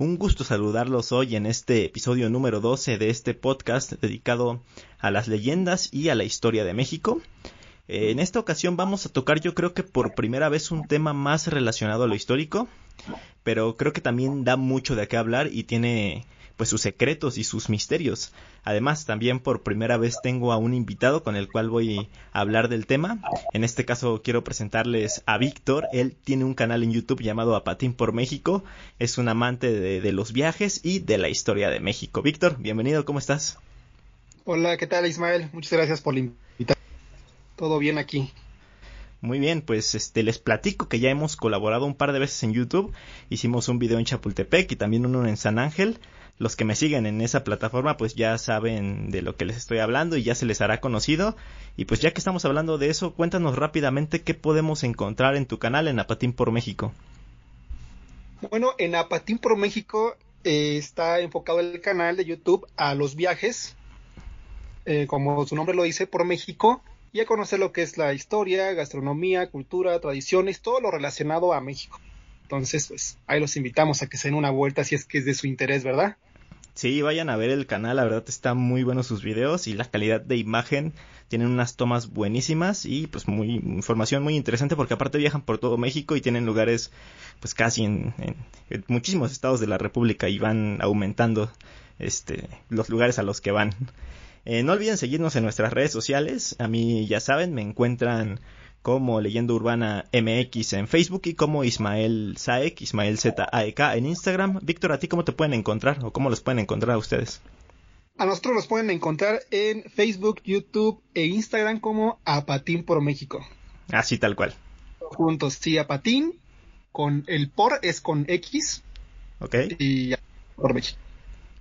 Un gusto saludarlos hoy en este episodio número 12 de este podcast dedicado a las leyendas y a la historia de México. Eh, en esta ocasión vamos a tocar yo creo que por primera vez un tema más relacionado a lo histórico, pero creo que también da mucho de qué hablar y tiene pues sus secretos y sus misterios. Además, también por primera vez tengo a un invitado con el cual voy a hablar del tema. En este caso quiero presentarles a Víctor. Él tiene un canal en YouTube llamado Apatín por México. Es un amante de, de los viajes y de la historia de México. Víctor, bienvenido, ¿cómo estás? Hola, ¿qué tal Ismael? Muchas gracias por la invitación. Todo bien aquí. Muy bien, pues este les platico que ya hemos colaborado un par de veces en YouTube. Hicimos un video en Chapultepec y también uno en San Ángel los que me siguen en esa plataforma pues ya saben de lo que les estoy hablando y ya se les hará conocido. Y pues ya que estamos hablando de eso, cuéntanos rápidamente qué podemos encontrar en tu canal en Apatín por México. Bueno, en Apatín por México eh, está enfocado el canal de YouTube a los viajes, eh, como su nombre lo dice, por México, y a conocer lo que es la historia, gastronomía, cultura, tradiciones, todo lo relacionado a México. Entonces, pues ahí los invitamos a que se den una vuelta si es que es de su interés, ¿verdad? Sí, vayan a ver el canal, la verdad está muy bueno sus videos y la calidad de imagen tienen unas tomas buenísimas y pues muy información muy interesante porque aparte viajan por todo México y tienen lugares pues casi en, muchísimos estados de la República y van aumentando este los lugares a los que van. Eh, no olviden seguirnos en nuestras redes sociales, a mí ya saben, me encuentran como Leyenda Urbana MX en Facebook y como Ismael Saek, Ismael Z-A-E-K en Instagram. Víctor, ¿a ti cómo te pueden encontrar o cómo los pueden encontrar a ustedes? A nosotros los pueden encontrar en Facebook, YouTube e Instagram como Apatín por México. Así tal cual. Juntos, sí, Apatín, con el por es con X. Ok. Y por México.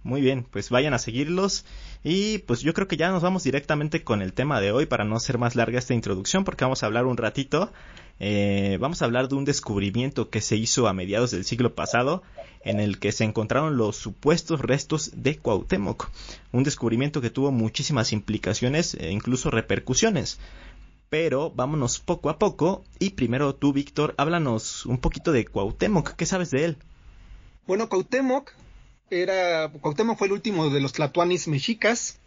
Muy bien, pues vayan a seguirlos. Y pues yo creo que ya nos vamos directamente con el tema de hoy para no ser más larga esta introducción porque vamos a hablar un ratito. Eh, vamos a hablar de un descubrimiento que se hizo a mediados del siglo pasado en el que se encontraron los supuestos restos de Cuauhtémoc. Un descubrimiento que tuvo muchísimas implicaciones e incluso repercusiones. Pero vámonos poco a poco y primero tú, Víctor, háblanos un poquito de Cuauhtémoc. ¿Qué sabes de él? Bueno, Cuauhtémoc era Cuauhtémoc fue el último de los tlatoanis mexicas.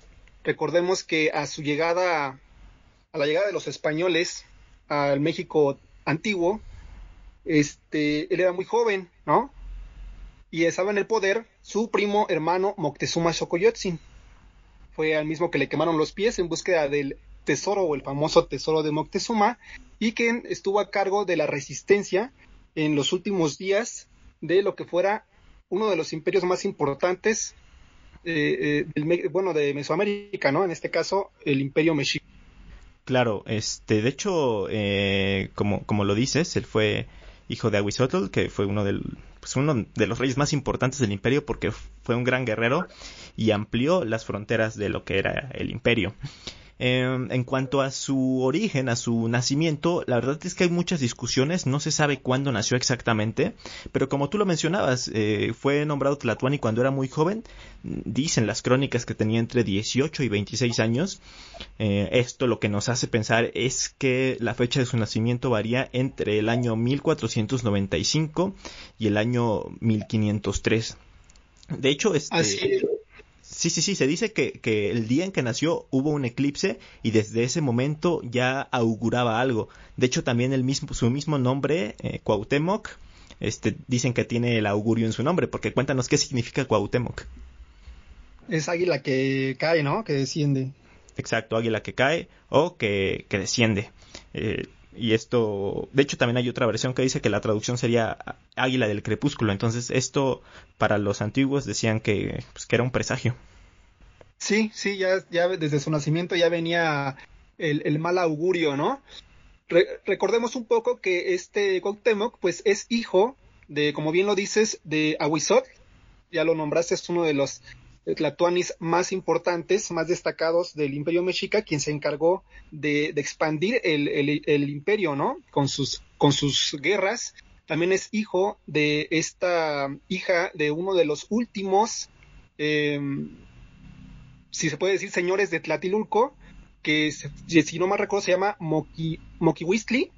Recordemos que a su llegada, a la llegada de los españoles al México antiguo, este, él era muy joven, ¿no? Y estaba en el poder su primo hermano Moctezuma Xocoyotzin. Fue al mismo que le quemaron los pies en búsqueda del tesoro o el famoso tesoro de Moctezuma y quien estuvo a cargo de la resistencia en los últimos días de lo que fuera uno de los imperios más importantes, eh, eh, bueno, de Mesoamérica, ¿no? En este caso, el imperio mexica. Claro, este, de hecho, eh, como, como lo dices, él fue hijo de Aguizotl, que fue uno, del, pues uno de los reyes más importantes del imperio porque fue un gran guerrero y amplió las fronteras de lo que era el imperio. Em, en cuanto a su origen, a su nacimiento, la verdad es que hay muchas discusiones, no se sabe cuándo nació exactamente, pero como tú lo mencionabas, eh, fue nombrado Tlatuani cuando era muy joven, dicen las crónicas que tenía entre 18 y 26 años, eh, esto lo que nos hace pensar es que la fecha de su nacimiento varía entre el año 1495 y el año 1503. De hecho, este... Sí, sí, sí, se dice que, que, el día en que nació hubo un eclipse y desde ese momento ya auguraba algo. De hecho, también el mismo, su mismo nombre, eh, Cuauhtémoc, este, dicen que tiene el augurio en su nombre, porque cuéntanos qué significa Cuauhtémoc. Es águila que cae, ¿no? Que desciende. Exacto, águila que cae o que, que desciende. Eh, y esto, de hecho también hay otra versión que dice que la traducción sería águila del crepúsculo, entonces esto para los antiguos decían que, pues, que era un presagio. Sí, sí, ya, ya desde su nacimiento ya venía el, mal augurio, ¿no? recordemos un poco que este Cuauhtémoc, pues es hijo de, como bien lo dices, de Aguizot, ya lo nombraste, es uno de los tlatoanis más importantes, más destacados del imperio mexica, quien se encargó de, expandir el, imperio, ¿no? Con sus, con sus guerras. También es hijo de esta hija de uno de los últimos, em, si se puede decir, señores de Tlatilulco, que si no mal recuerdo se llama Moki, Mokiwistli,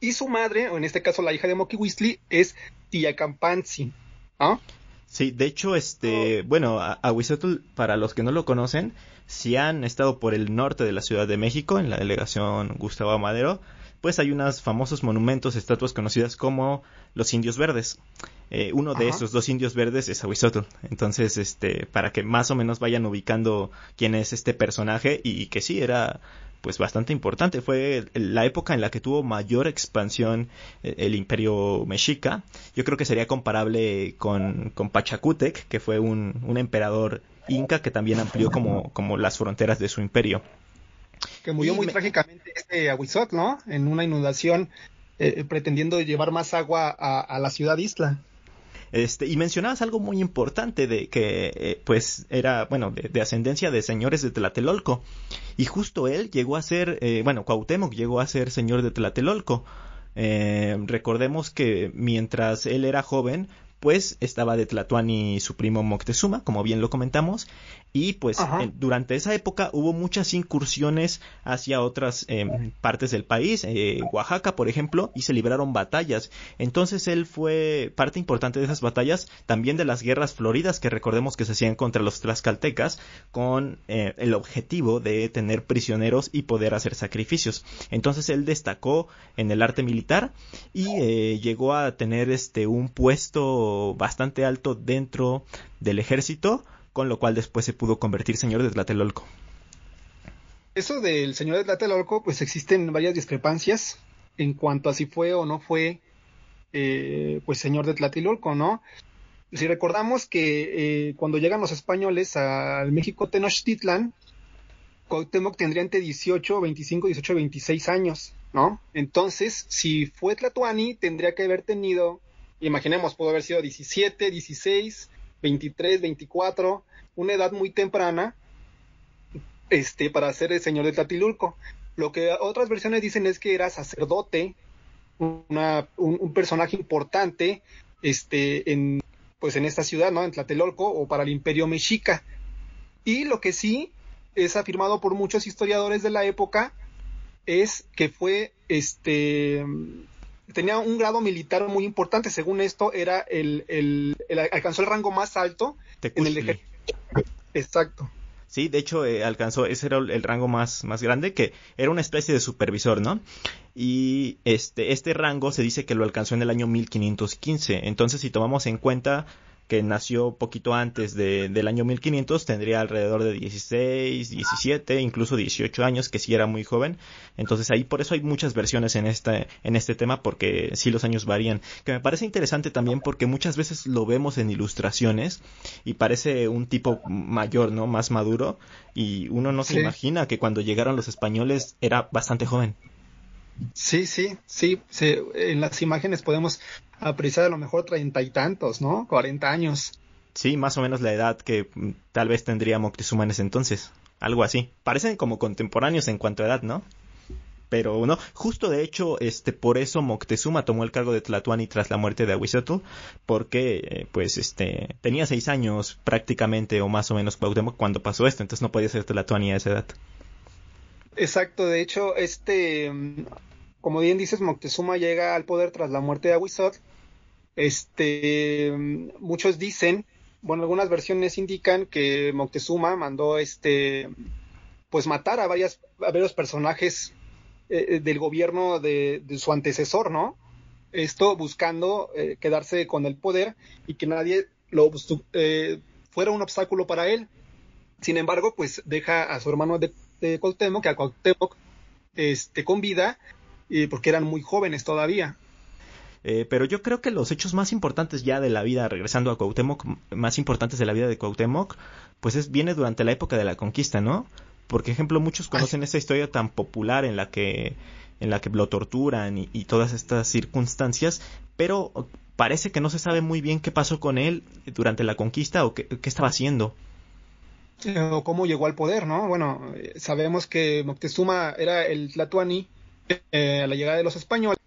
y su madre, o en este caso la hija de Mokiwistli, es Tiacampanzi. ¿ah? Sí, de hecho, este, bueno, Aguizotl, para los que no lo conocen, si han estado por el norte de la Ciudad de México, en la delegación Gustavo Amadero, pues hay unos famosos monumentos, estatuas conocidas como los indios verdes. Eh, uno de esos dos indios verdes es Aguizotl. Entonces, este, para que más o menos vayan ubicando quién es este personaje y que sí era pues bastante importante. Fue la época en la que tuvo mayor expansión eh, el imperio mexica. Yo creo que sería comparable con, con Pachacútec, que fue un, un emperador inca que también amplió como, como las fronteras de su imperio. Que murió muy trágicamente este Aguizot, ¿no? En una inundación eh, pretendiendo llevar más agua a, a la ciudad isla. Este, y mencionabas algo muy importante de que, eh, pues, era, bueno, de, ascendencia de señores de Tlatelolco. Y justo él llegó a ser, eh, bueno, Cuauhtémoc llegó a ser señor de Tlatelolco. Eh, recordemos que mientras él era joven, pues estaba de Tlatuani su primo Moctezuma, como bien lo comentamos, y pues durante esa época hubo muchas incursiones hacia otras em, partes del país, eh, Oaxaca por ejemplo, y se libraron batallas. Entonces él fue parte importante de esas batallas, también de las guerras floridas que recordemos que se hacían contra los tlaxcaltecas, con eh, el objetivo de tener prisioneros y poder hacer sacrificios. Entonces él destacó en el arte militar y eh, llegó a tener este un puesto bastante alto dentro del ejército con lo cual después se pudo convertir señor de Tlatelolco. Eso del señor de Tlatelolco, pues existen varias discrepancias en cuanto a si fue o no fue eh, pues señor de Tlatelolco, ¿no? Si recordamos que eh, cuando llegan los españoles al México Tenochtitlan, Cuauhtémoc tendría entre 18, 25, 18, 26 años, ¿no? Entonces, si fue Tlatuani, tendría que haber tenido, imaginemos, pudo haber sido 17, 16, 23, 24, una edad muy temprana, este, para ser el señor de Tatilulco. Lo que otras versiones dicen es que era sacerdote, una, un, personaje importante, este, en, pues en esta ciudad, ¿no? En Tlatelolco o para el Imperio Mexica. Y lo que sí es afirmado por muchos historiadores de la época es que fue, este, tenía un grado militar muy importante. Según esto, era el, el, alcanzó el rango más alto en el ejército. Exacto. Sí, de hecho eh, alcanzó, ese era el rango más, más grande, que era una especie de supervisor, ¿no? Y este, este rango se dice que lo alcanzó en el año 1515. Entonces, si tomamos en cuenta que nació poquito antes de, del año 1500, tendría alrededor de 16, 17, incluso 18 años, que sí era muy joven. Entonces ahí por eso hay muchas versiones en este, en este tema, porque sí los años varían. Que me parece interesante también porque muchas veces lo vemos en ilustraciones y parece un tipo mayor, ¿no? Más maduro. Y uno no se imagina que cuando llegaron los españoles era bastante joven. Sí, sí, sí, en las imágenes podemos apreciar a lo mejor treinta y tantos, ¿no? Cuarenta años. Sí, más o menos la edad que tal vez tendría Moctezuma en ese entonces. Algo así. Parecen como contemporáneos en cuanto a edad, ¿no? Pero no, justo de hecho, este, por eso Moctezuma tomó el cargo de Tlatuani tras la muerte de Ahuizotl, porque, eh, pues, este, tenía seis años prácticamente o más o menos cuando pasó esto, entonces no podía ser Tlatuani a esa edad. Exacto, de hecho, este, como bien dices, Moctezuma llega al poder tras la muerte de Aguizot. Este, muchos dicen, bueno, algunas versiones indican que Moctezuma mandó, este, pues matar a varias, a varios personajes eh, eh, del gobierno de, su antecesor, ¿no? Esto buscando eh, quedarse con el poder y que nadie lo fuera un obstáculo para él. Sin embargo, pues deja a su hermano de de Cuauhtémoc, que a Cuauhtémoc este, con vida, porque eran muy jóvenes todavía. Eh, pero yo creo que los hechos más importantes ya de la vida, regresando a Cuauhtémoc, más importantes de la vida de Cuauhtémoc, pues es, viene durante la época de la conquista, ¿no? Por ejemplo, muchos conocen esta historia tan popular en la que en la que lo torturan y, todas estas circunstancias, pero parece que no se sabe muy bien qué pasó con él durante la conquista o qué, qué estaba haciendo. Eh, o cómo llegó al poder, ¿no? Bueno, eh, sabemos que Moctezuma era el Tlatuani eh, a la llegada de los españoles.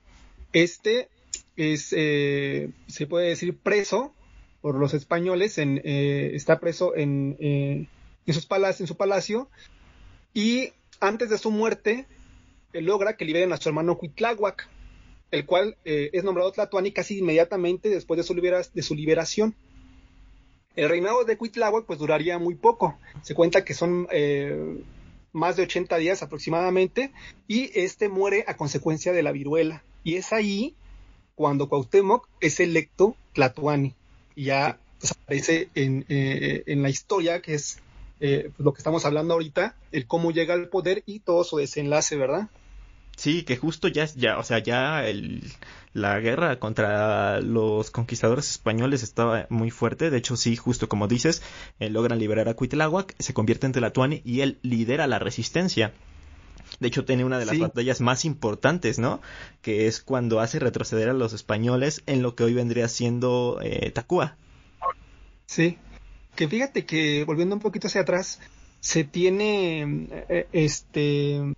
Este es, se puede decir, preso por los españoles, en, está preso en, en, sus en su palacio, y antes de su muerte logra que liberen a su hermano Cuitláhuac, el cual es nombrado Tlatuani casi inmediatamente después de su, de su liberación. El reinado de Cuitláhuac pues duraría muy poco. Se cuenta que son eh, más de 80 días aproximadamente y este muere a consecuencia de la viruela. Y es ahí cuando Cuauhtémoc es electo Tlatuani. Y ya pues, aparece eh, en, la historia que es eh, pues, lo que estamos hablando ahorita, el cómo llega al poder y todo su desenlace, ¿verdad? Sí, que justo ya, ya o sea, ya el, la guerra contra los conquistadores españoles estaba muy fuerte. De hecho, sí, justo como dices, eh, logran liberar a Cuitláhuac, se convierte en Tlatuani y él lidera la resistencia. De hecho, tiene una de las batallas más importantes, ¿no? Que es cuando hace retroceder a los españoles en lo que hoy vendría siendo eh, Tacua. Sí, que fíjate que volviendo un poquito hacia atrás, se tiene eh, este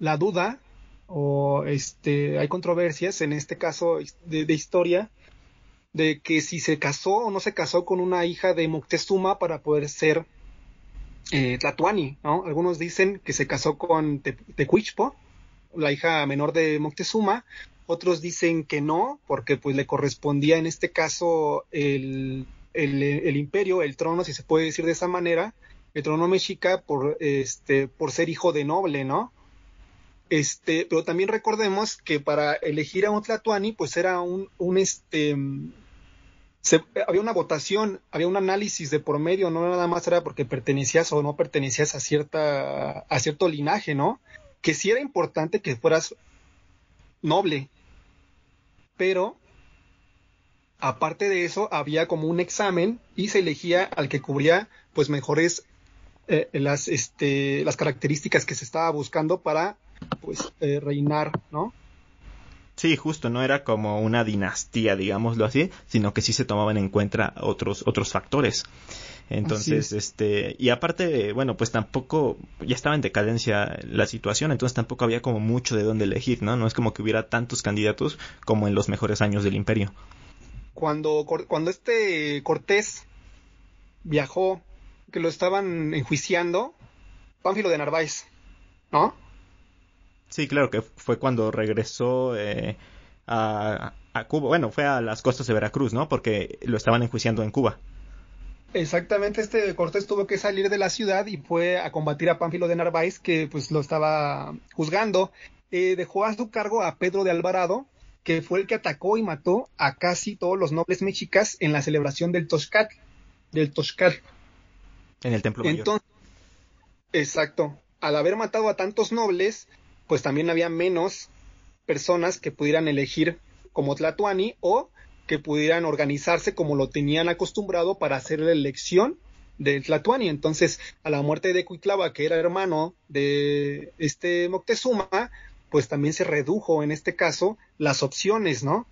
la duda o este hay controversias en este caso de, historia de que si se casó o no se casó con una hija de Moctezuma para poder ser eh, Tlatuani, ¿no? Algunos dicen que se casó con Tecuichpo, la hija menor de Moctezuma, otros dicen que no, porque pues le correspondía en este caso el, el, el imperio, el trono, si se puede decir de esa manera, el trono mexica por, este, por ser hijo de noble, ¿no? Este, pero también recordemos que para elegir a un Tlatuani, pues era un, un este, había una votación, había un análisis de por medio, no nada más era porque pertenecías o no pertenecías a cierta, a cierto linaje, ¿no? Que sí era importante que fueras noble, pero aparte de eso había como un examen y se elegía al que cubría pues mejores eh, las, este, las características que se estaba buscando para pues eh, reinar, ¿no? Sí, justo, no era como una dinastía, digámoslo así, sino que sí se tomaban en cuenta otros, otros factores. Entonces, este, y aparte, bueno, pues tampoco, ya estaba en decadencia la situación, entonces tampoco había como mucho de dónde elegir, ¿no? No es como que hubiera tantos candidatos como en los mejores años del imperio. Cuando, cuando este Cortés viajó, que lo estaban enjuiciando, Pánfilo de Narváez, ¿no? Sí, claro que fue cuando regresó eh, a, Cuba. Bueno, fue a las costas de Veracruz, ¿no? Porque lo estaban enjuiciando en Cuba. Exactamente, este Cortés tuvo que salir de la ciudad y fue a combatir a Pánfilo de Narváez, que pues lo estaba juzgando. Eh, dejó a su cargo a Pedro de Alvarado, que fue el que atacó y mató a casi todos los nobles mexicas en la celebración del Toscal. Del Toscal. En el Templo Mayor. Entonces, exacto. Al haber matado a tantos nobles, pues también había menos personas que pudieran elegir como Tlatuani o que pudieran organizarse como lo tenían acostumbrado para hacer la elección del Tlatuani. Entonces, a la muerte de Cuitlava, que era hermano de este Moctezuma, pues también se redujo en este caso las opciones, ¿no?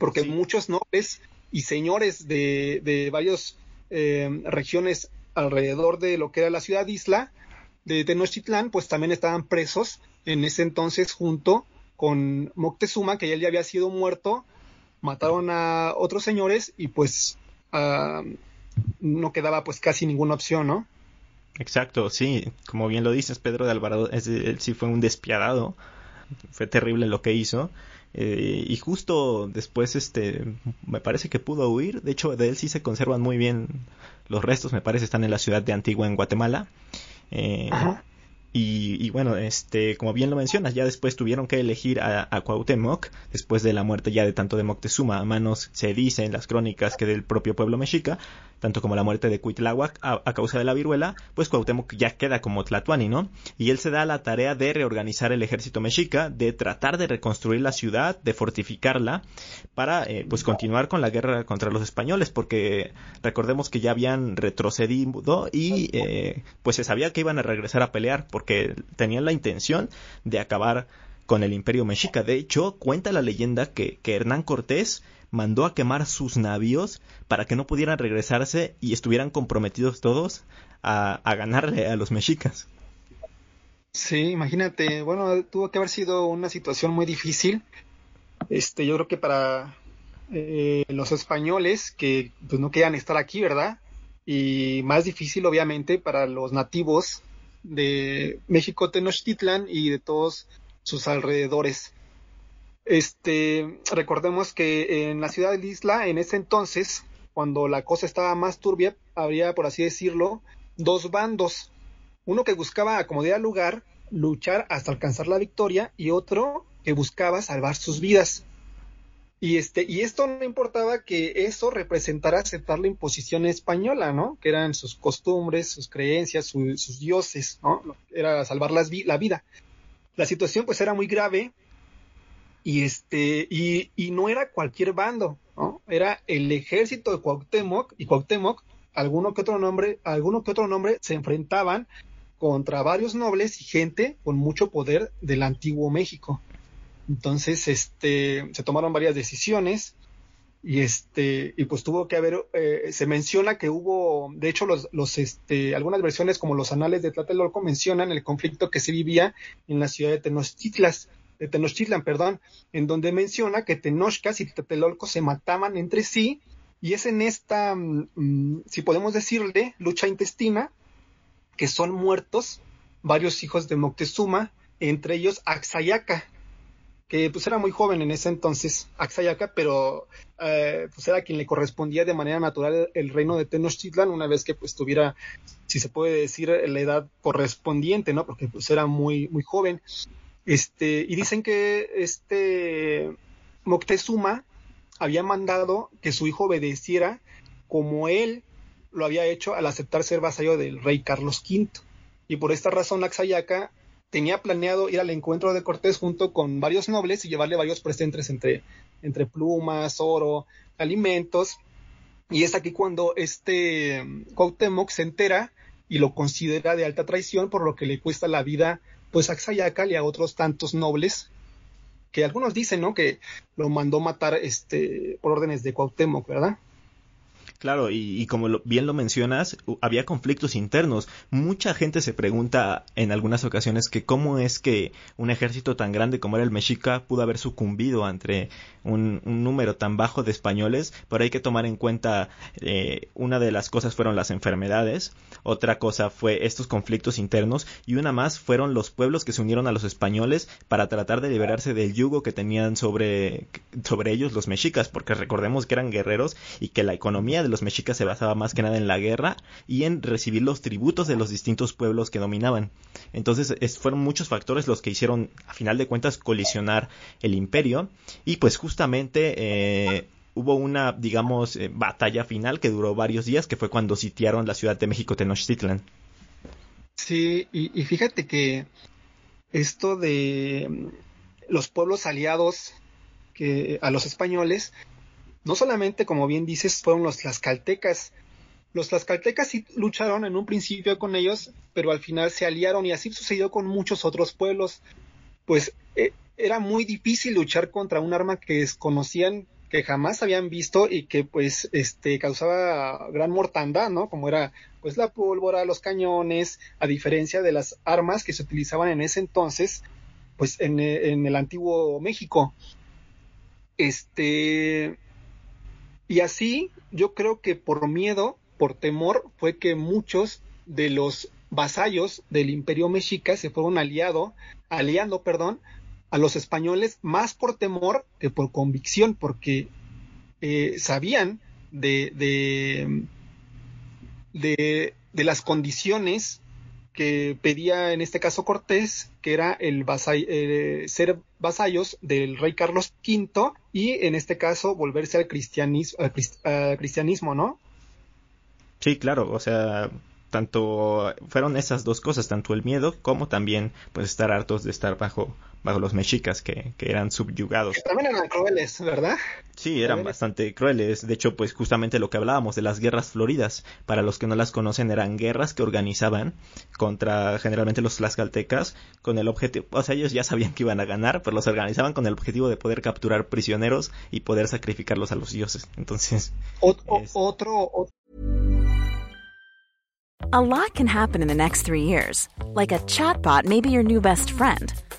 Porque muchos nobles y señores de, de varias eh, regiones alrededor de lo que era la ciudad isla de Tenochtitlán, pues también estaban presos en ese entonces junto con Moctezuma, que ya había sido muerto, mataron a otros señores y pues ah, no quedaba pues casi ninguna opción, ¿no? Exacto, sí, como bien lo dices, Pedro de Alvarado, él sí fue un despiadado, fue terrible lo que hizo. Eh, y justo después, este, me parece que pudo huir. De hecho, de él sí se conservan muy bien los restos. Me parece están en la ciudad de Antigua, en Guatemala. Eh, y, bueno, este, como bien lo mencionas, ya después tuvieron que elegir a, a, Cuauhtémoc, después de la muerte ya de tanto de Moctezuma, a manos, se dice en las crónicas que del propio pueblo mexica, tanto como la muerte de Cuitláhuac a, causa de la viruela, pues Cuauhtémoc ya queda como Tlatuani, ¿no? Y él se da la tarea de reorganizar el ejército mexica, de tratar de reconstruir la ciudad, de fortificarla, para eh, pues continuar con la guerra contra los españoles, porque recordemos que ya habían retrocedido y eh, pues se sabía que iban a regresar a pelear, porque tenían la intención de acabar con el imperio mexica. De hecho, cuenta la leyenda que, que Hernán Cortés mandó a quemar sus navíos para que no pudieran regresarse y estuvieran comprometidos todos a, a ganarle a los mexicas. Sí, imagínate, bueno, tuvo que haber sido una situación muy difícil. Este, yo creo que para eh, los españoles que pues, no querían estar aquí, ¿verdad? Y más difícil, obviamente, para los nativos de México Tenochtitlan y de todos sus alrededores. Este, recordemos que en la ciudad de Isla, en ese entonces, cuando la cosa estaba más turbia, había, por así decirlo, dos bandos. Uno que buscaba acomodar al lugar, luchar hasta alcanzar la victoria, y otro que buscaba salvar sus vidas. Y, este, y esto no importaba que eso representara aceptar la imposición española, ¿no? Que eran sus costumbres, sus creencias, sus dioses, ¿no? Era salvar la vida. La situación pues era muy grave y este, y, y no era cualquier bando, ¿no? Era el ejército de Cuauhtémoc y Cuauhtémoc, alguno que otro nombre, alguno que otro nombre se enfrentaban contra varios nobles y gente con mucho poder del antiguo México. Entonces, este, se tomaron varias decisiones y este, y pues tuvo que haber, eh, se menciona que hubo, de hecho, los, los, este, algunas versiones como los anales de Tlatelolco mencionan el conflicto que se vivía en la ciudad de Tenochtitlan, de Tenochtitlan, perdón, en donde menciona que Tenochcas y Tlatelolco se mataban entre sí y es en esta, mm, si podemos decirle, lucha intestina, que son muertos varios hijos de Moctezuma, entre ellos Axayaca, que pues era muy joven en ese entonces, Axayaka, pero eh, pues era quien le correspondía de manera natural el reino de Tenochtitlan una vez que pues tuviera, si se puede decir, la edad correspondiente, ¿no? Porque pues era muy, muy joven. Este, y dicen que este Moctezuma había mandado que su hijo obedeciera como él lo había hecho al aceptar ser vasallo del rey Carlos V. Y por esta razón Axayaka tenía planeado ir al encuentro de Cortés junto con varios nobles y llevarle varios presentes entre, entre plumas, oro, alimentos. Y es aquí cuando este Cuauhtémoc se entera y lo considera de alta traición, por lo que le cuesta la vida pues a Xayacal y a otros tantos nobles, que algunos dicen, ¿no? Que lo mandó matar este por órdenes de Cuauhtémoc, ¿verdad? Claro, y, como bien lo mencionas, había conflictos internos. Mucha gente se pregunta en algunas ocasiones que cómo es que un ejército tan grande como era el Mexica pudo haber sucumbido ante un, número tan bajo de españoles, pero hay que tomar en cuenta eh, una de las cosas fueron las enfermedades, otra cosa fue estos conflictos internos y una más fueron los pueblos que se unieron a los españoles para tratar de liberarse del yugo que tenían sobre, sobre ellos los mexicas, porque recordemos que eran guerreros y que la economía los mexicas se basaba más que nada en la guerra y en recibir los tributos de los distintos pueblos que dominaban. Entonces fueron muchos factores los que hicieron, a final de cuentas, colisionar el imperio y pues justamente eh, hubo una, digamos, eh, batalla final que duró varios días, que fue cuando sitiaron la ciudad de México Tenochtitlan. Sí, y, y fíjate que esto de mm, los pueblos aliados que a los españoles no solamente, como bien dices, fueron los tlaxcaltecas. Los tlaxcaltecas sí lucharon en un principio con ellos, pero al final se aliaron y así sucedió con muchos otros pueblos. Pues eh, era muy difícil luchar contra un arma que desconocían, que jamás habían visto y que pues este causaba gran mortandad, ¿no? Como era pues la pólvora, los cañones, a diferencia de las armas que se utilizaban en ese entonces, pues en, en el antiguo México. Este, y así, yo creo que por miedo, por temor, fue que muchos de los vasallos del imperio mexica se fueron aliado, aliando, perdón, a los españoles más por temor que por convicción, porque eh, sabían de, de, de, de, las condiciones que pedía en este caso Cortés, que era el eh, ser vasallos del rey Carlos V y en este caso volverse al cristianismo, al cristianismo, ¿no? Sí, claro, o sea, tanto fueron esas dos cosas, tanto el miedo como también pues estar hartos de estar bajo bajo los mexicas que, que eran subyugados. Que también eran crueles, ¿verdad? Sí, eran bastante crueles. De hecho, pues justamente lo que hablábamos de las guerras floridas, para los que no las conocen, eran guerras que organizaban contra generalmente los tlaxcaltecas con el objetivo, o sea, ellos ya sabían que iban a ganar, pero los organizaban con el objetivo de poder capturar prisioneros y poder sacrificarlos a los dioses. Entonces, otro, otro A lot can happen in the next three years. Like a chatbot may be your new best friend.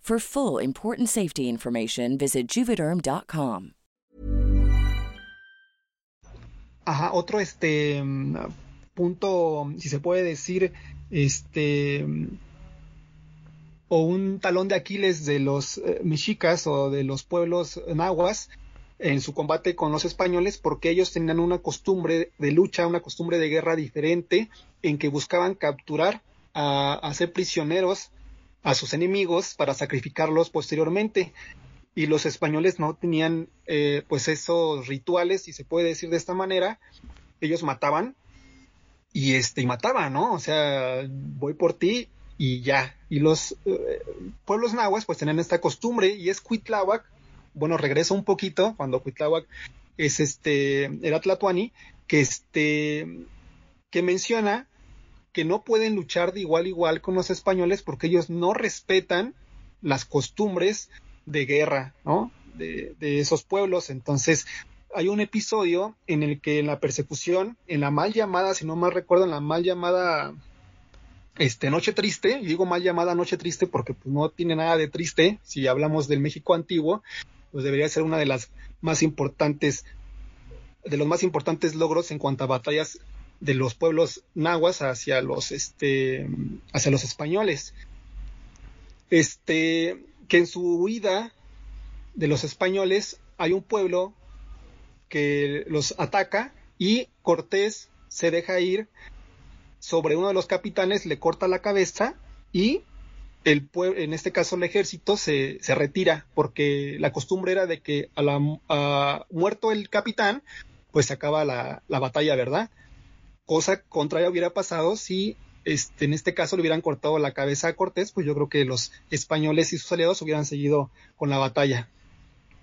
For full important safety information, visit juvederm.com. Ajá, otro este punto, si se puede decir, este o un talón de Aquiles de los eh, mexicas o de los pueblos nahuas en su combate con los españoles porque ellos tenían una costumbre de lucha, una costumbre de guerra diferente en que buscaban capturar a, a ser prisioneros a sus enemigos para sacrificarlos posteriormente. Y los españoles no tenían eh, pues esos rituales, si se puede decir de esta manera, ellos mataban y este y mataban, ¿no? O sea, voy por ti y ya. Y los eh, pueblos nahuas pues tenían esta costumbre y es Cuitláhuac, bueno, regreso un poquito cuando Cuitláhuac es este era Tlatuani, que este que menciona que no pueden luchar de igual a igual con los españoles porque ellos no respetan las costumbres de guerra, ¿no? De, esos pueblos. Entonces, hay un episodio en el que en la persecución, en la mal llamada, si no mal recuerdo, en la mal llamada este, Noche Triste, y digo mal llamada Noche Triste porque pues, no tiene nada de triste, si hablamos del México antiguo, pues debería ser una de las más importantes, de los más importantes logros en cuanto a batallas de los pueblos nahuas hacia los este hacia los españoles. Este que en su huida de los españoles hay un pueblo que los ataca y Cortés se deja ir sobre uno de los capitanes le corta la cabeza y el en este caso el ejército se, se retira porque la costumbre era de que a la muerto el capitán pues acaba la, la batalla verdad cosa contraria hubiera pasado si este, en este caso le hubieran cortado la cabeza a Cortés, pues yo creo que los españoles y sus aliados hubieran seguido con la batalla.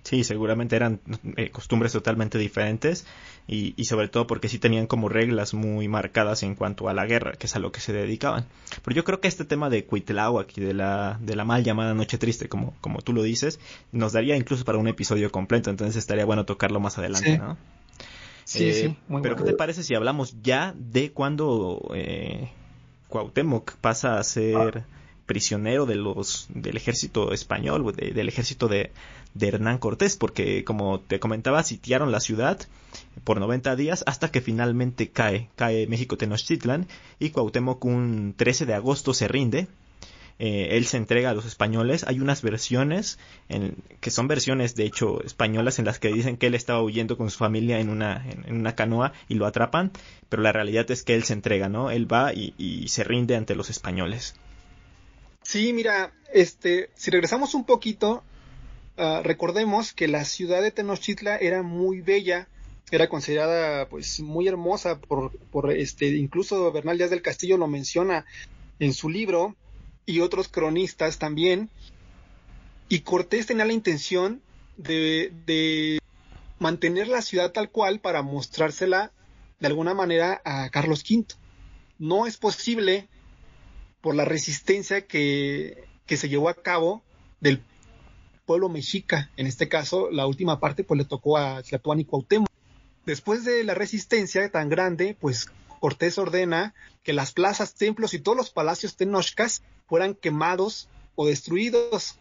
Sí, seguramente eran eh, costumbres totalmente diferentes y, sobre todo porque sí tenían como reglas muy marcadas en cuanto a la guerra, que es a lo que se dedicaban. Pero yo creo que este tema de Cuitláhuac y de la, de la mal llamada Noche Triste, como, como tú lo dices, nos daría incluso para un episodio completo, entonces estaría bueno tocarlo más adelante, ¿no? Sí, sí, eh, pero ¿qué te parece si hablamos ya de cuando eh, Cuauhtémoc pasa a ser prisionero de los del ejército español, del ejército de, de, Hernán Cortés, porque como te comentaba, sitiaron la ciudad por 90 días hasta que finalmente cae, cae México Tenochtitlan y Cuauhtémoc un 13 de agosto se rinde eh, él se entrega a los españoles. Hay unas versiones en, que son versiones de hecho españolas en las que dicen que él estaba huyendo con su familia en una, canoa y lo atrapan, pero la realidad es que él se entrega, ¿no? Él va y, y se rinde ante los españoles. Sí, mira, este, si regresamos un poquito ah, recordemos que la ciudad de Tenochtitlan era muy bella, era considerada pues muy hermosa por, por este, incluso Bernal Díaz del Castillo lo menciona en su libro y otros cronistas también. Y Cortés tenía la intención de, mantener la ciudad tal cual para mostrársela de alguna manera a Carlos V. No es posible por la resistencia que, que se llevó a cabo del pueblo mexica. En este caso, la última parte pues le tocó a Tlatuán y Cuauhtémoc. Después de la resistencia tan grande, pues Cortés ordena que las plazas, templos y todos los palacios tenochcas fueran quemados o destruidos.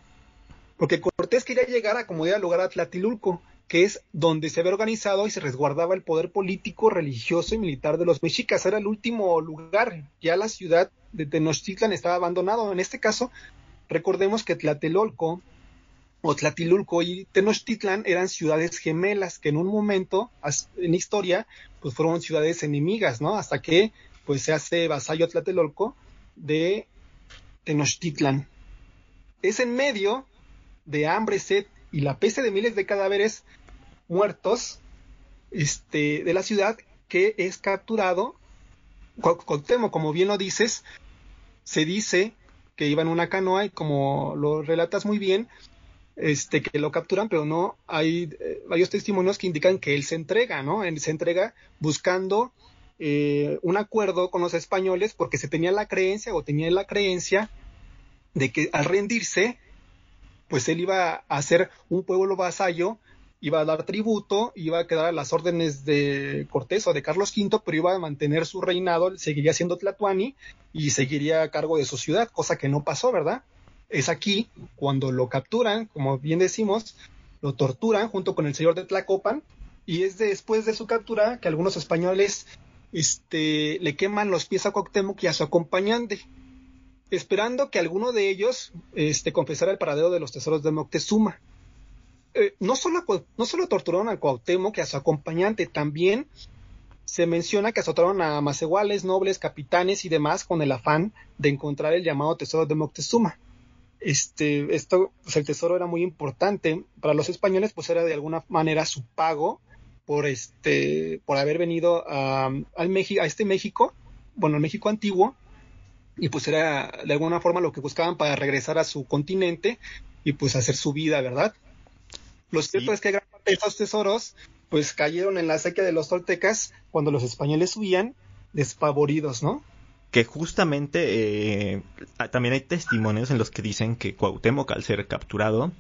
Porque Cortés quería llegar a como diera lugar a Tlatilulco, que es donde se había organizado y se resguardaba el poder político, religioso y militar de los mexicas. Era el último lugar. Ya la ciudad de Tenochtitlan estaba abandonado. En este caso, recordemos que Tlatelolco o Tlatilulco y Tenochtitlan eran ciudades gemelas que en un momento en historia pues fueron ciudades enemigas, ¿no? Hasta que pues se hace vasallo Tlatelolco de Tenochtitlan. Es en medio de hambre, sed y la peste de miles de cadáveres muertos este, de la ciudad que es capturado. Cuauhtémoc, como bien lo dices, se dice que iba en una canoa y como lo relatas muy bien, este, que lo capturan, pero no hay eh, varios testimonios que indican que él se entrega, ¿no? Él se entrega buscando eh, un acuerdo con los españoles porque se tenía la creencia o tenía la creencia de que al rendirse, pues él iba a ser un pueblo vasallo, iba a dar tributo, iba a quedar a las órdenes de Cortés o de Carlos V, pero iba a mantener su reinado, seguiría siendo Tlatuani y seguiría a cargo de su ciudad, cosa que no pasó, ¿verdad? Es aquí cuando lo capturan, como bien decimos, lo torturan junto con el señor de Tlacopan y es después de su captura que algunos españoles este, le queman los pies a Cuauhtémoc y a su acompañante, esperando que alguno de ellos este, confesara el paradero de los tesoros de Moctezuma. Eh, no, solo, no solo torturaron a Cuauhtémoc y a su acompañante, también se menciona que azotaron a macehuales, nobles, capitanes y demás con el afán de encontrar el llamado tesoro de Moctezuma este, esto, pues el tesoro era muy importante para los españoles, pues era de alguna manera su pago por este, por haber venido a, al México, a este México, bueno, el México antiguo, y pues era de alguna forma lo que buscaban para regresar a su continente y pues hacer su vida, ¿verdad? Lo cierto es que gran parte de estos tesoros pues cayeron en la sequía de los toltecas cuando los españoles huían despavoridos, ¿no? Que justamente eh, también hay testimonios en los que dicen que Cuauhtémoc al ser capturado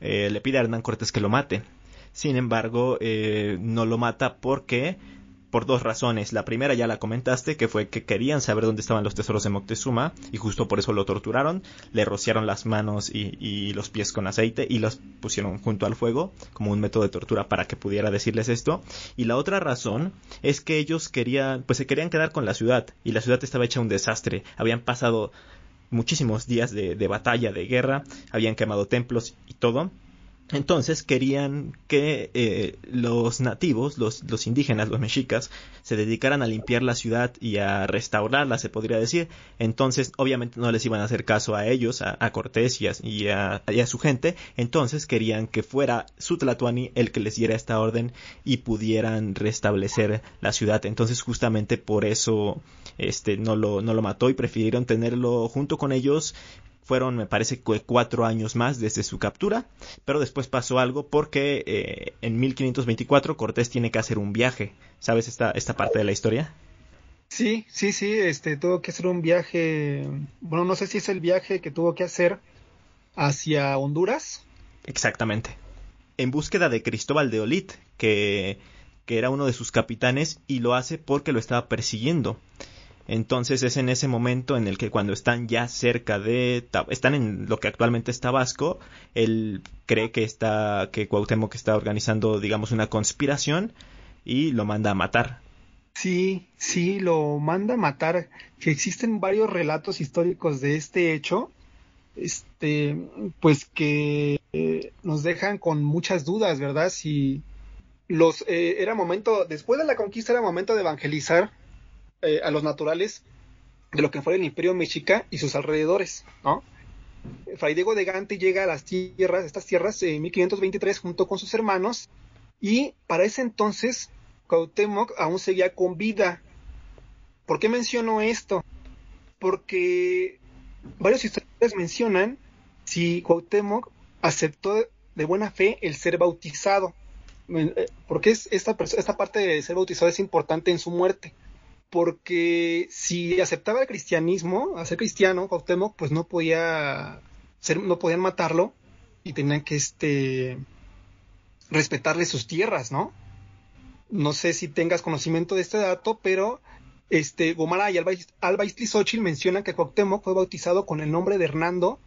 eh, le pide a Hernán Cortés que lo mate. Sin embargo, eh, no lo mata porque por dos razones. La primera ya la comentaste, que fue que querían saber dónde estaban los tesoros de Moctezuma y justo por eso lo torturaron, le rociaron las manos y, los pies con aceite y los pusieron junto al fuego como un método de tortura para que pudiera decirles esto. Y la otra razón es que ellos querían, pues se querían quedar con la ciudad y la ciudad estaba hecha un desastre. Habían pasado muchísimos días de batalla, de guerra, habían quemado templos y todo entonces querían que eh, los nativos, los, los, indígenas, los mexicas, se dedicaran a limpiar la ciudad y a restaurarla, se podría decir. Entonces, obviamente no les iban a hacer caso a ellos, a, Cortés y a, y, a, su gente. Entonces querían que fuera Sutlatuani el que les diera esta orden y pudieran restablecer la ciudad. Entonces, justamente por eso este, no, lo, no lo mató y prefirieron tenerlo junto con ellos fueron, me parece, cuatro años más desde su captura, pero después pasó algo porque eh, en 1524 Cortés tiene que hacer un viaje. ¿Sabes esta, esta parte de la historia? Sí, sí, sí, este, tuvo que hacer un viaje, bueno, no sé si es el viaje que tuvo que hacer hacia Honduras. Exactamente. En búsqueda de Cristóbal de Olit, que, que era uno de sus capitanes, y lo hace porque lo estaba persiguiendo. Entonces es en ese momento en el que cuando están ya cerca de están en lo que actualmente es Tabasco, él cree que está que Cuauhtémoc está organizando digamos una conspiración y lo manda a matar. Sí, sí, lo manda a matar. Que existen varios relatos históricos de este hecho, este, pues que eh, nos dejan con muchas dudas, ¿verdad? Si los eh, era momento después de la conquista era momento de evangelizar eh, a los naturales de lo que fue el imperio mexica y sus alrededores, ¿no? Fray Diego de Gante llega a las tierras, estas tierras, en 1523 junto con sus hermanos, y para ese entonces Cuauhtémoc aún seguía con vida. ¿Por qué menciono esto? Porque varios historiadores mencionan si Cuauhtémoc aceptó de buena fe el ser bautizado. Eh, porque es esta, esta parte de ser bautizado es importante en su muerte. Porque si aceptaba el cristianismo, a ser cristiano, Cuauhtémoc, pues no podía ser, no podían matarlo y tenían que este respetarle sus tierras, ¿no? No sé si tengas conocimiento de este dato, pero este Gomara y Alba, Alba mencionan que Cuauhtémoc fue bautizado con el nombre de Hernando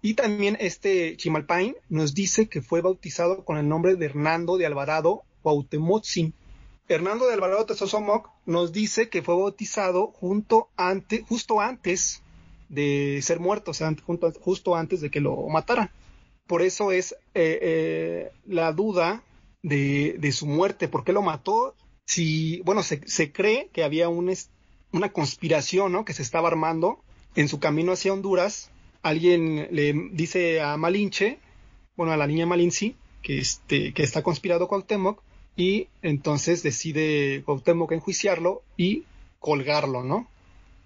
y también este Chimalpain nos dice que fue bautizado con el nombre de Hernando de Alvarado Cuauhtemotzin. Hernando de Alvarado Tezosomoc nos dice que fue bautizado justo antes de ser muerto, o sea, justo antes de que lo mataran. Por eso es eh, eh, la duda de, su muerte, ¿por qué lo mató? Si, bueno, se, cree que había un, una conspiración. Que se estaba armando en su camino hacia Honduras. Alguien le dice a Malinche, bueno, a la niña Malinci, que, este, que está conspirado Cuauhtémoc, y entonces decide Cuauhtémoc enjuiciarlo y colgarlo, ¿no?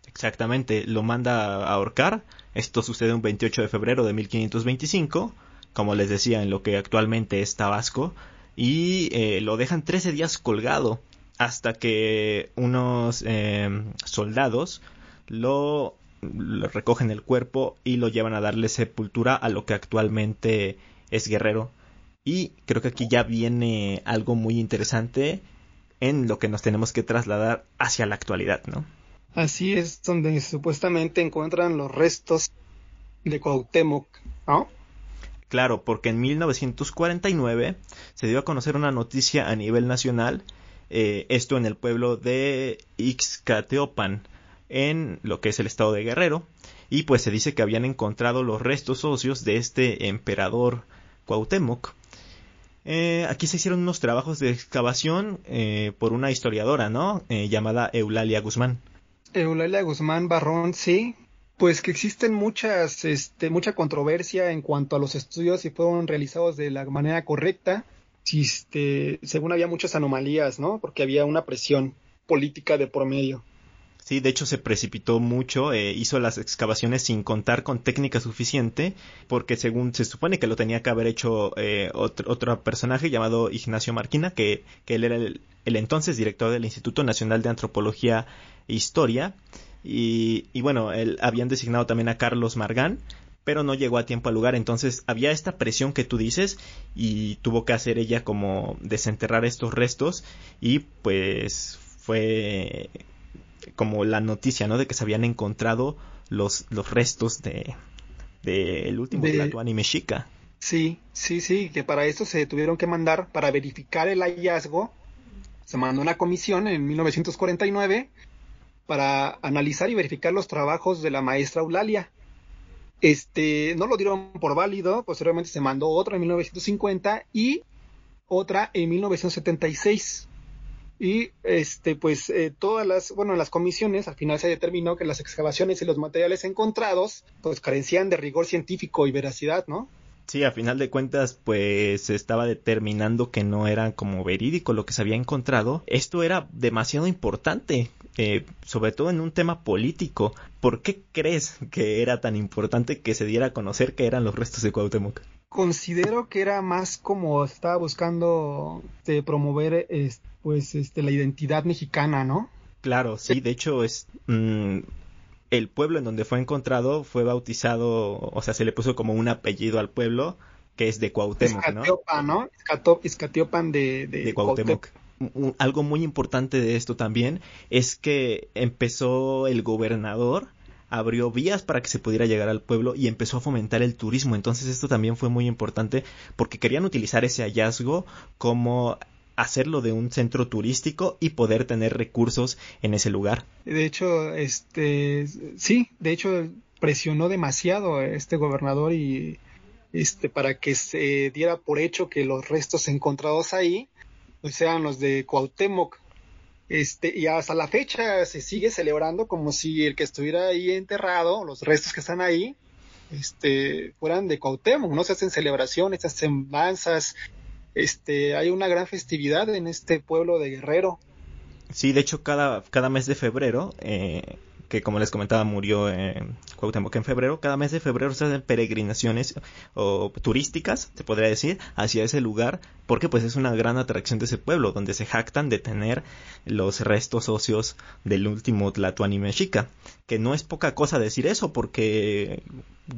Exactamente, lo manda a ahorcar. Esto sucede un 28 de febrero de 1525, como les decía, en lo que actualmente es Tabasco, y eh, lo dejan 13 días colgado hasta que unos em, soldados lo, lo, recogen el cuerpo y lo llevan a darle sepultura a lo que actualmente es Guerrero. Y creo que aquí ya viene algo muy interesante en lo que nos tenemos que trasladar hacia la actualidad, ¿no? Así es donde supuestamente encuentran los restos de Cuauhtémoc, ¿no? Claro, porque en 1949 se dio a conocer una noticia a nivel nacional, eh, esto en el pueblo de Ixcateopan, en lo que es el estado de Guerrero, y pues se dice que habían encontrado los restos óseos de este emperador Cuauhtémoc. Eh, aquí se hicieron unos trabajos de excavación eh, por una historiadora, ¿no? llamada Eulalia Guzmán. Eulalia Guzmán Barrón, sí, pues que existen muchas, este, mucha controversia en cuanto a los estudios si fueron realizados de la manera correcta, este, según había muchas anomalías, ¿no? Porque había una presión política de por medio. Sí, de hecho se precipitó mucho, eh, hizo las excavaciones sin contar con técnica suficiente, porque según se supone que lo tenía que haber hecho eh, otro, otro, personaje llamado Ignacio Marquina, que, que él era el, el entonces director del Instituto Nacional de Antropología historia. Y, bueno, él, habían designado también a Carlos Margán, pero no llegó a tiempo al lugar. Entonces había esta presión que tú dices y tuvo que hacer ella como desenterrar estos restos y pues fue como la noticia, ¿no? De que se habían encontrado los, los restos de del último de... mexica. Sí, sí, sí, que para eso se tuvieron que mandar para verificar el hallazgo. Se mandó una comisión en 1949 para analizar y verificar los trabajos de la maestra Eulalia. Este, no lo dieron por válido, posteriormente se mandó otra en 1950 y otra en 1976. Y este, pues eh, todas las, bueno, las comisiones al final se determinó que las excavaciones y los materiales encontrados pues carecían de rigor científico y veracidad, ¿no? Sí, a final de cuentas, pues se estaba determinando que no era como verídico lo que se había encontrado. Esto era demasiado importante, eh, sobre todo en un tema político. ¿Por qué crees que era tan importante que se diera a conocer que eran los restos de Cuauhtémoc? Considero que era más como estaba buscando de promover pues este la identidad mexicana, ¿no? Claro, sí, de hecho es mm, el pueblo en donde fue encontrado fue bautizado, o sea, se le puso como un apellido al pueblo que es de Cuauhtémoc, ¿no? ¿no? Escatiopan de, de, Cuauhtémoc. Algo muy importante de esto también es que empezó el gobernador abrió vías para que se pudiera llegar al pueblo y empezó a fomentar el turismo. Entonces esto también fue muy importante porque querían utilizar ese hallazgo como hacerlo de un centro turístico y poder tener recursos en ese lugar. De hecho, este sí, de hecho presionó demasiado este gobernador y este para que se diera por hecho que los restos encontrados ahí pues sean los de Cuauhtémoc. Este, y hasta la fecha se sigue celebrando como si el que estuviera ahí enterrado, los restos que están ahí, este, fueran de Cuauhtémoc, ¿no? Se hacen celebraciones, se hacen danzas, este, hay una gran festividad en este pueblo de Guerrero. Sí, de hecho, cada, cada mes de febrero, eh, que como les comentaba murió en Cuauhtémoc en febrero, cada mes de febrero se hacen peregrinaciones o turísticas, se podría decir, hacia ese lugar, porque pues es una gran atracción de ese pueblo, donde se jactan de tener los restos óseos del último Tlatuani mexica, que no es poca cosa decir eso, porque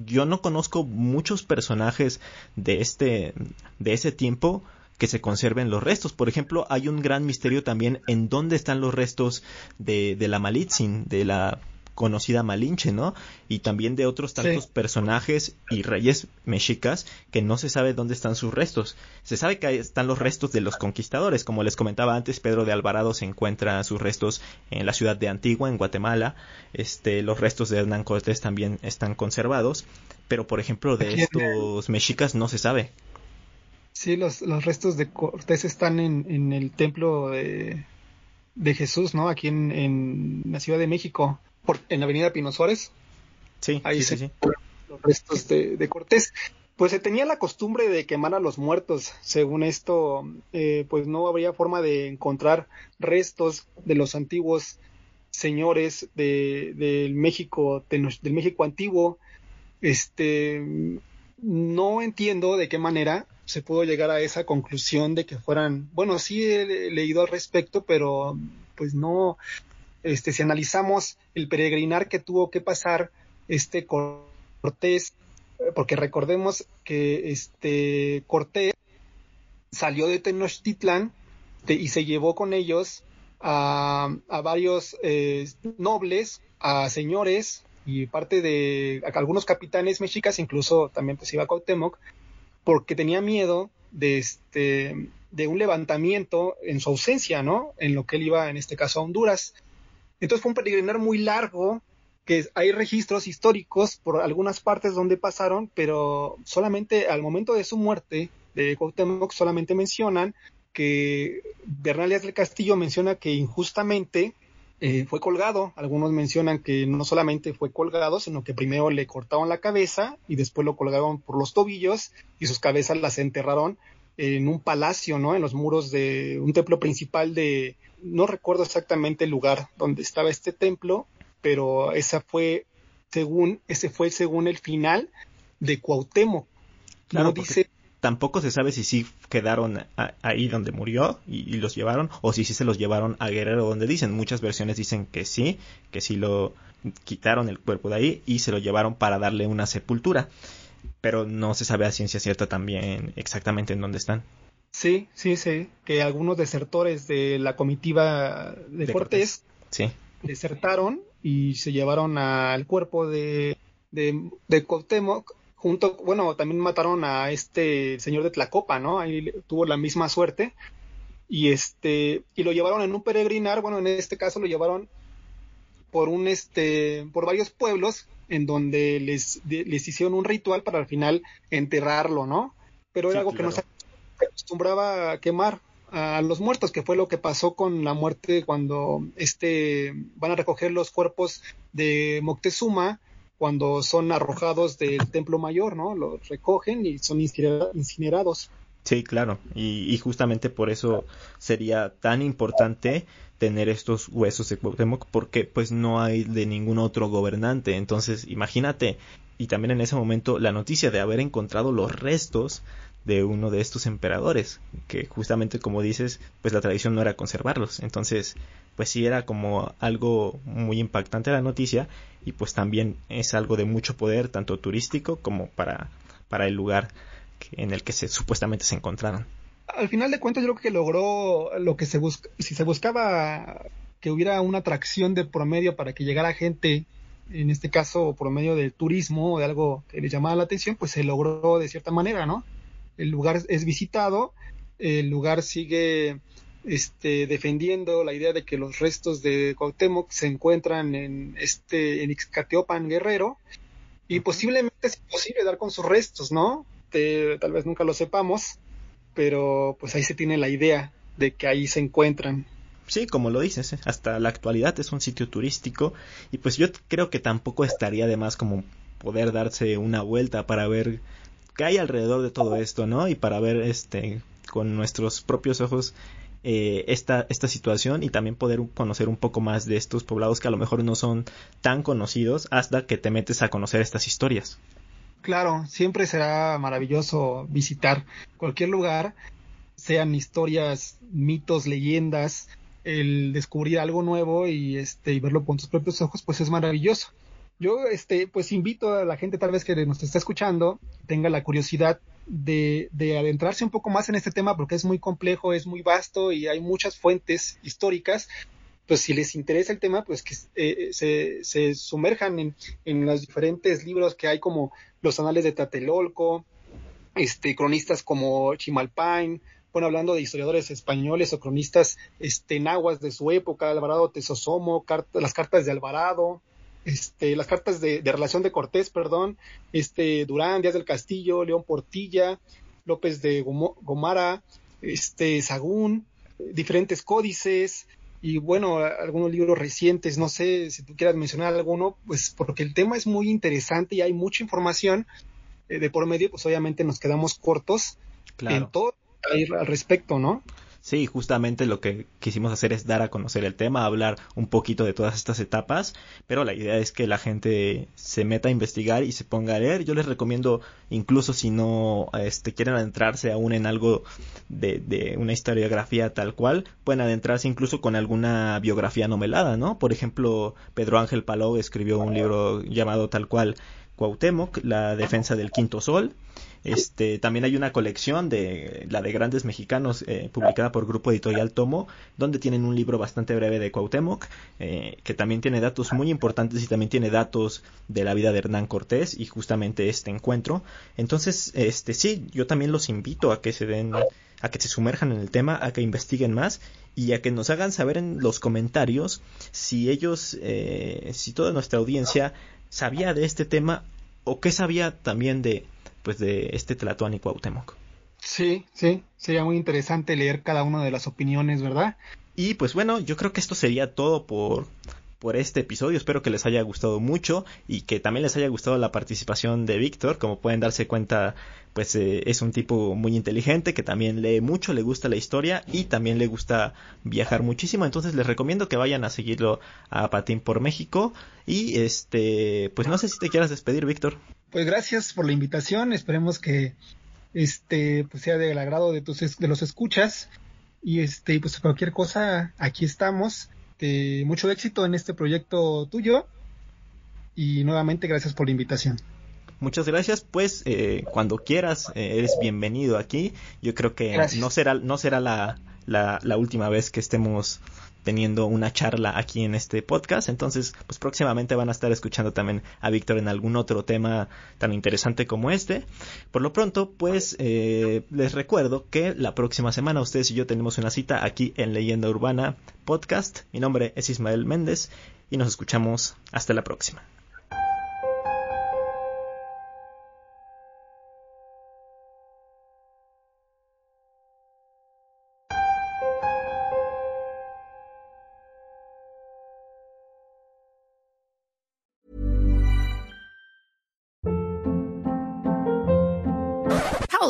yo no conozco muchos personajes de este, de ese tiempo, que se conserven los restos. Por ejemplo, hay un gran misterio también en dónde están los restos de, de la Malitzin, de la conocida Malinche, ¿no? Y también de otros tantos personajes y reyes mexicas que no se sabe dónde están sus restos. Se sabe que están los restos de los conquistadores, como les comentaba antes, Pedro de Alvarado se encuentra sus restos en la ciudad de Antigua, en Guatemala. Este, los restos de Hernán Cortés también están conservados, pero por ejemplo de estos mexicas no se sabe. Sí, los, los restos de Cortés están en, en el templo de, de, Jesús, ¿no? Aquí en, en, la Ciudad de México, por, en la Avenida Pino Suárez. Sí, ahí sí, se sí, los restos de, de, Cortés. Pues se tenía la costumbre de quemar a los muertos. Según esto, eh, pues no habría forma de encontrar restos de los antiguos señores de, del México, de, del México antiguo. Este, no entiendo de qué manera se pudo llegar a esa conclusión de que fueran, bueno, sí he leído al respecto, pero pues no, este, si analizamos el peregrinar que tuvo que pasar este Cortés, porque recordemos que este Cortés salió de Tenochtitlán y se llevó con ellos a, a varios eh, nobles, a señores y parte de algunos capitanes mexicas, incluso también pues iba a Cuauhtémoc, porque tenía miedo de este de un levantamiento en su ausencia, ¿no? En lo que él iba, en este caso, a Honduras. Entonces fue un peregrinar muy largo, que hay registros históricos por algunas partes donde pasaron, pero solamente al momento de su muerte de Cuauhtémoc solamente mencionan que Bernalias del Castillo menciona que injustamente eh, fue colgado. Algunos mencionan que no solamente fue colgado, sino que primero le cortaron la cabeza y después lo colgaron por los tobillos y sus cabezas las enterraron en un palacio, ¿no? En los muros de un templo principal de, no recuerdo exactamente el lugar donde estaba este templo, pero esa fue según, ese fue según el final de Cuauhtémoc. Claro, no dice tampoco se sabe si sí quedaron ahí donde murió y, y, los llevaron o si sí se los llevaron a Guerrero donde dicen. Muchas versiones dicen que sí, que sí lo quitaron el cuerpo de ahí y se lo llevaron para darle una sepultura. Pero no se sabe a ciencia cierta también exactamente en dónde están. Sí, sí, sí, que algunos desertores de la comitiva de, de Cortés, Cortés, sí. desertaron y se llevaron al cuerpo de, de, de Cuauhtémoc junto, bueno, también mataron a este señor de Tlacopa, ¿no? Ahí tuvo la misma suerte. Y este, y lo llevaron en un peregrinar, bueno, en este caso lo llevaron por un este, por varios pueblos en donde les, de, les hicieron un ritual para al final enterrarlo, ¿no? Pero era sí, algo claro. que no se acostumbraba a quemar a los muertos, que fue lo que pasó con la muerte cuando este van a recoger los cuerpos de Moctezuma cuando son arrojados del templo mayor, ¿no? Los recogen y son incinerados. Sí, claro, y, y, justamente por eso sería tan importante tener estos huesos de Cuauhtémoc porque pues no hay de ningún otro gobernante, entonces imagínate, y también en ese momento la noticia de haber encontrado los restos de uno de estos emperadores, que justamente como dices, pues la tradición no era conservarlos, entonces pues sí era como algo muy impactante la noticia y pues también es algo de mucho poder tanto turístico como para, para el lugar en el que se supuestamente se encontraron. Al final de cuentas yo creo que logró lo que se busca, si se buscaba que hubiera una atracción de promedio para que llegara gente, en este caso por medio del turismo o de algo que les llamaba la atención, pues se logró de cierta manera, ¿no? El lugar es visitado, el lugar sigue este, defendiendo la idea de que los restos de Cuauhtémoc se encuentran en este en Ixcateopan Guerrero y posiblemente es imposible dar con sus restos, ¿no? Te, tal vez nunca lo sepamos, pero pues ahí se tiene la idea de que ahí se encuentran. Sí, como lo dices, hasta la actualidad es un sitio turístico y pues yo creo que tampoco estaría de más como poder darse una vuelta para ver qué hay alrededor de todo esto, ¿no? Y para ver este con nuestros propios ojos eh, esta, esta situación y también poder conocer un poco más de estos poblados que a lo mejor no son tan conocidos hasta que te metes a conocer estas historias. Claro, siempre será maravilloso visitar cualquier lugar, sean historias, mitos, leyendas, el descubrir algo nuevo y este y verlo con tus propios ojos, pues es maravilloso. Yo este pues invito a la gente tal vez que nos está escuchando, tenga la curiosidad de, de, adentrarse un poco más en este tema porque es muy complejo, es muy vasto y hay muchas fuentes históricas. Pues si les interesa el tema, pues que eh, se, se, sumerjan en, en, los diferentes libros que hay como los anales de Tatelolco, este, cronistas como Chimalpain, bueno, hablando de historiadores españoles o cronistas este, nahuas de su época, Alvarado Tesosomo, las cartas de Alvarado, este, las cartas de, relación de Cortés, perdón, este, Durán, Díaz del Castillo, León Portilla, López de Gomara, este, Sagún, diferentes códices y bueno, algunos libros recientes, no sé si tú quieras mencionar alguno, pues porque el tema es muy interesante y hay mucha información. Eh, de por medio, pues obviamente nos quedamos cortos en todo al respecto, ¿no? Sí, justamente lo que quisimos hacer es dar a conocer el tema, hablar un poquito de todas estas etapas, pero la idea es que la gente se meta a investigar y se ponga a leer. Yo les recomiendo, incluso si no este, quieren adentrarse aún en algo de, de una historiografía tal cual, pueden adentrarse incluso con alguna biografía novelada, ¿no? Por ejemplo, Pedro Ángel Palou escribió un libro llamado tal cual Cuauhtémoc, la defensa del quinto sol. Este, también hay una colección de la de grandes mexicanos eh, publicada por Grupo Editorial Tomo, donde tienen un libro bastante breve de Cuauhtémoc, eh, que también tiene datos muy importantes y también tiene datos de la vida de Hernán Cortés y justamente este encuentro. Entonces, este sí, yo también los invito a que se den a que se sumerjan en el tema, a que investiguen más y a que nos hagan saber en los comentarios si ellos, eh, si toda nuestra audiencia sabía de este tema o qué sabía también de, pues de este Tlatuani Cuauhtémoc. Sí, sí, sería muy interesante leer cada una de las opiniones, ¿verdad? Y pues bueno, yo creo que esto sería todo por, por este episodio. Espero que les haya gustado mucho y que también les haya gustado la participación de Víctor. Como pueden darse cuenta, pues eh, es un tipo muy inteligente que también lee mucho, le gusta la historia y también le gusta viajar muchísimo. Entonces les recomiendo que vayan a seguirlo a Patín por México. Y este, pues no sé si te quieras despedir, Víctor. Pues gracias por la invitación. Esperemos que este pues sea del agrado de tus de los escuchas y este pues cualquier cosa aquí estamos. mucho éxito en este proyecto tuyo y nuevamente gracias por la invitación. Muchas gracias, pues eh, cuando quieras eh, eres bienvenido aquí. Yo creo que no será no será la, la, la última vez que estemos teniendo una charla aquí en este podcast. Entonces, pues próximamente van a estar escuchando también a Víctor en algún otro tema tan interesante como este. Por lo pronto, pues eh, les recuerdo que la próxima semana ustedes y yo tenemos una cita aquí en Leyenda Urbana Podcast. Mi nombre es Ismael Méndez y nos escuchamos hasta la próxima.